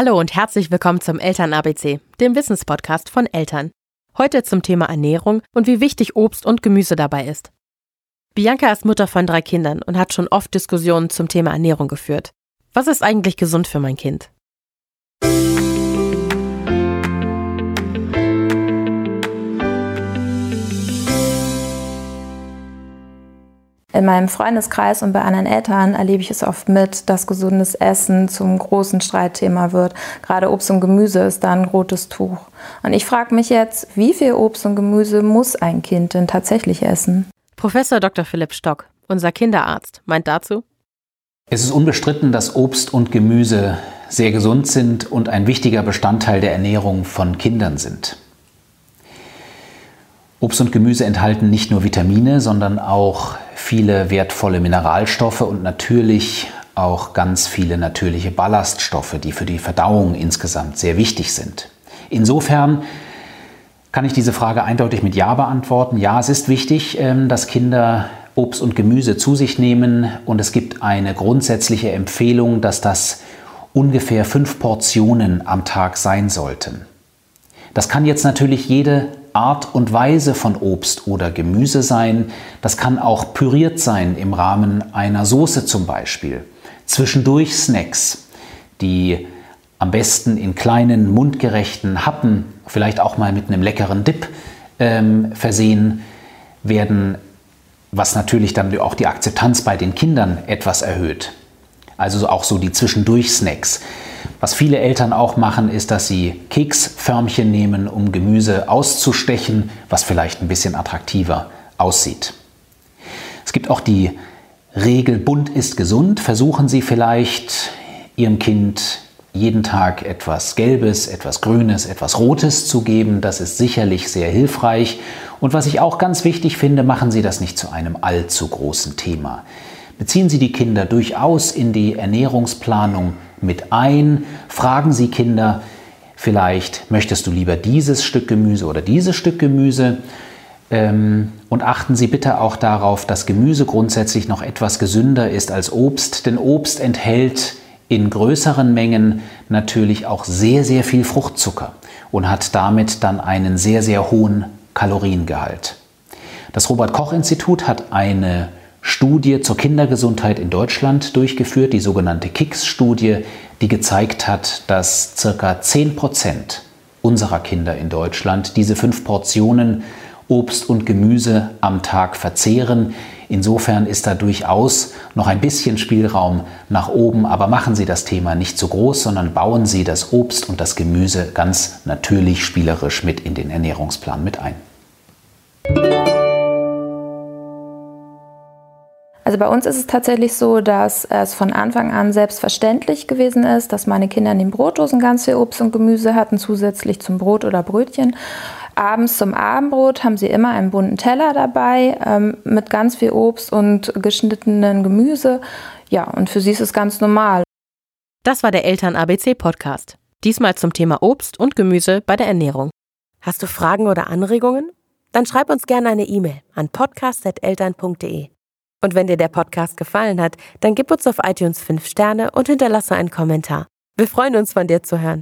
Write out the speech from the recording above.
Hallo und herzlich willkommen zum Eltern ABC, dem Wissenspodcast von Eltern. Heute zum Thema Ernährung und wie wichtig Obst und Gemüse dabei ist. Bianca ist Mutter von drei Kindern und hat schon oft Diskussionen zum Thema Ernährung geführt. Was ist eigentlich gesund für mein Kind? In meinem Freundeskreis und bei anderen Eltern erlebe ich es oft mit, dass gesundes Essen zum großen Streitthema wird. Gerade Obst und Gemüse ist da ein rotes Tuch. Und ich frage mich jetzt, wie viel Obst und Gemüse muss ein Kind denn tatsächlich essen? Professor Dr. Philipp Stock, unser Kinderarzt, meint dazu, es ist unbestritten, dass Obst und Gemüse sehr gesund sind und ein wichtiger Bestandteil der Ernährung von Kindern sind. Obst und Gemüse enthalten nicht nur Vitamine, sondern auch viele wertvolle Mineralstoffe und natürlich auch ganz viele natürliche Ballaststoffe, die für die Verdauung insgesamt sehr wichtig sind. Insofern kann ich diese Frage eindeutig mit Ja beantworten. Ja, es ist wichtig, ähm, dass Kinder Obst und Gemüse zu sich nehmen und es gibt eine grundsätzliche Empfehlung, dass das ungefähr fünf Portionen am Tag sein sollten. Das kann jetzt natürlich jede Art und Weise von Obst oder Gemüse sein. Das kann auch püriert sein im Rahmen einer Soße zum Beispiel. Zwischendurch Snacks, die am besten in kleinen, mundgerechten Happen, vielleicht auch mal mit einem leckeren Dip ähm, versehen werden, was natürlich dann auch die Akzeptanz bei den Kindern etwas erhöht. Also auch so die Zwischendurch-Snacks. Was viele Eltern auch machen, ist, dass sie Keksförmchen nehmen, um Gemüse auszustechen, was vielleicht ein bisschen attraktiver aussieht. Es gibt auch die Regel, bunt ist gesund. Versuchen Sie vielleicht Ihrem Kind jeden Tag etwas Gelbes, etwas Grünes, etwas Rotes zu geben. Das ist sicherlich sehr hilfreich. Und was ich auch ganz wichtig finde, machen Sie das nicht zu einem allzu großen Thema. Beziehen Sie die Kinder durchaus in die Ernährungsplanung mit ein. Fragen Sie Kinder, vielleicht möchtest du lieber dieses Stück Gemüse oder dieses Stück Gemüse. Ähm, und achten Sie bitte auch darauf, dass Gemüse grundsätzlich noch etwas gesünder ist als Obst, denn Obst enthält in größeren Mengen natürlich auch sehr, sehr viel Fruchtzucker und hat damit dann einen sehr, sehr hohen Kaloriengehalt. Das Robert Koch Institut hat eine Studie zur Kindergesundheit in Deutschland durchgeführt, die sogenannte KICS-Studie, die gezeigt hat, dass ca. 10 Prozent unserer Kinder in Deutschland diese fünf Portionen Obst und Gemüse am Tag verzehren. Insofern ist da durchaus noch ein bisschen Spielraum nach oben, aber machen Sie das Thema nicht zu groß, sondern bauen Sie das Obst und das Gemüse ganz natürlich spielerisch mit in den Ernährungsplan mit ein. Also bei uns ist es tatsächlich so, dass es von Anfang an selbstverständlich gewesen ist, dass meine Kinder in den Brotdosen ganz viel Obst und Gemüse hatten, zusätzlich zum Brot oder Brötchen. Abends zum Abendbrot haben sie immer einen bunten Teller dabei ähm, mit ganz viel Obst und geschnittenen Gemüse. Ja, und für sie ist es ganz normal. Das war der Eltern ABC Podcast. Diesmal zum Thema Obst und Gemüse bei der Ernährung. Hast du Fragen oder Anregungen? Dann schreib uns gerne eine E-Mail an podcast.eltern.de. Und wenn dir der Podcast gefallen hat, dann gib uns auf iTunes 5 Sterne und hinterlasse einen Kommentar. Wir freuen uns, von dir zu hören.